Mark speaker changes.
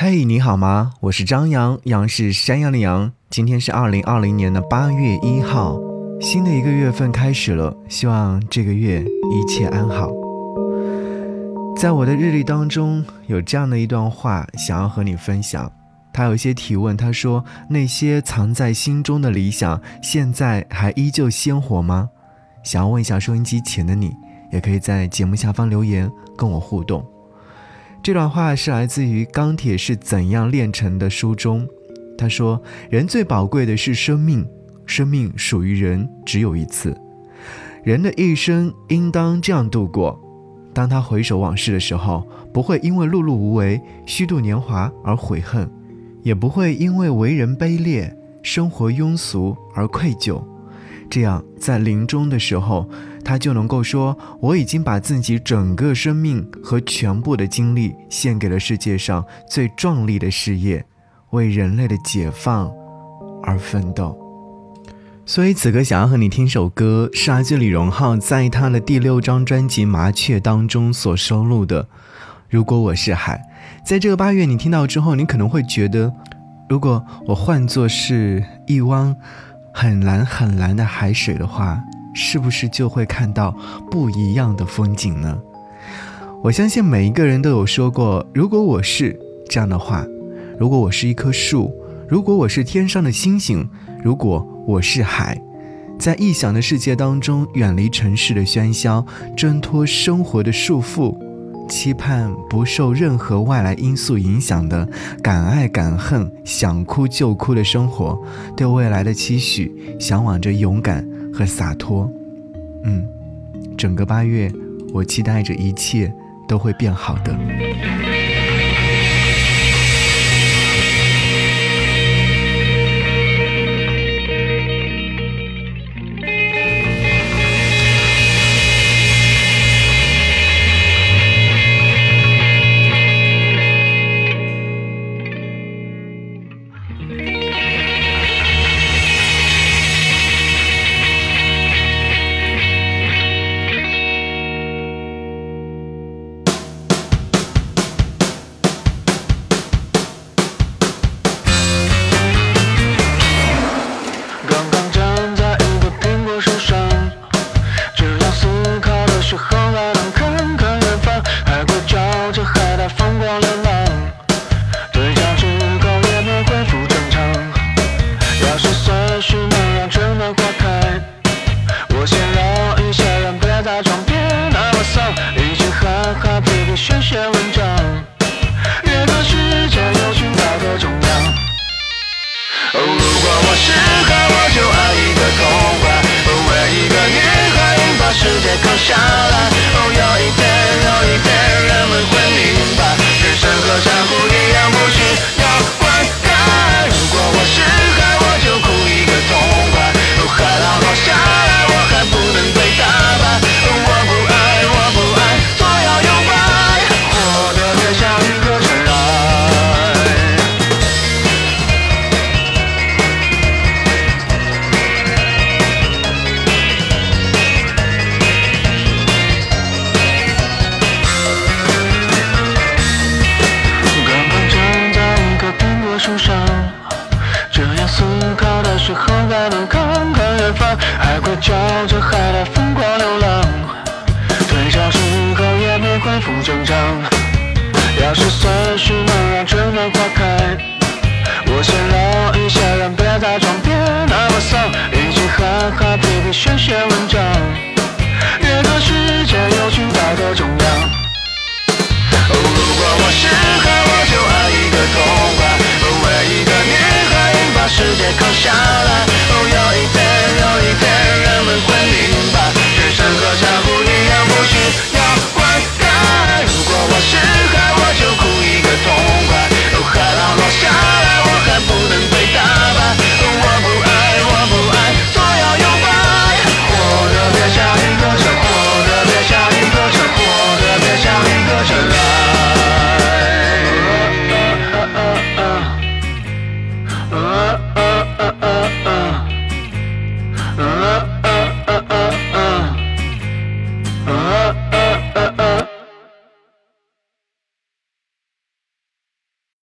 Speaker 1: 嘿，你好吗？我是张扬，杨是山羊的羊。今天是二零二零年的八月一号，新的一个月份开始了，希望这个月一切安好。在我的日历当中有这样的一段话，想要和你分享。他有一些提问，他说：“那些藏在心中的理想，现在还依旧鲜活吗？”想要问一下收音机前的你，也可以在节目下方留言跟我互动。这段话是来自于《钢铁是怎样炼成的》书中，他说：“人最宝贵的是生命，生命属于人只有一次，人的一生应当这样度过。当他回首往事的时候，不会因为碌碌无为、虚度年华而悔恨，也不会因为为人卑劣、生活庸俗而愧疚。这样，在临终的时候。”他就能够说：“我已经把自己整个生命和全部的精力献给了世界上最壮丽的事业，为人类的解放而奋斗。”所以此刻想要和你听首歌，是来自李荣浩在他的第六张专辑《麻雀》当中所收录的。如果我是海，在这个八月你听到之后，你可能会觉得，如果我换作是一汪很蓝很蓝的海水的话。是不是就会看到不一样的风景呢？我相信每一个人都有说过：“如果我是这样的话，如果我是一棵树，如果我是天上的星星，如果我是海，在异想的世界当中，远离城市的喧嚣，挣脱生活的束缚，期盼不受任何外来因素影响的敢爱敢恨、想哭就哭的生活，对未来的期许，向往着勇敢。”和洒脱，嗯，整个八月，我期待着一切都会变好的。
Speaker 2: social 朝着海的风光流浪，退潮之后也没恢复正常。要是随时能让春暖花开，我先绕一下，让别再装别那么丧，一起哈哈皮皮写写文章，越过世界，游去道德中央。如果我是。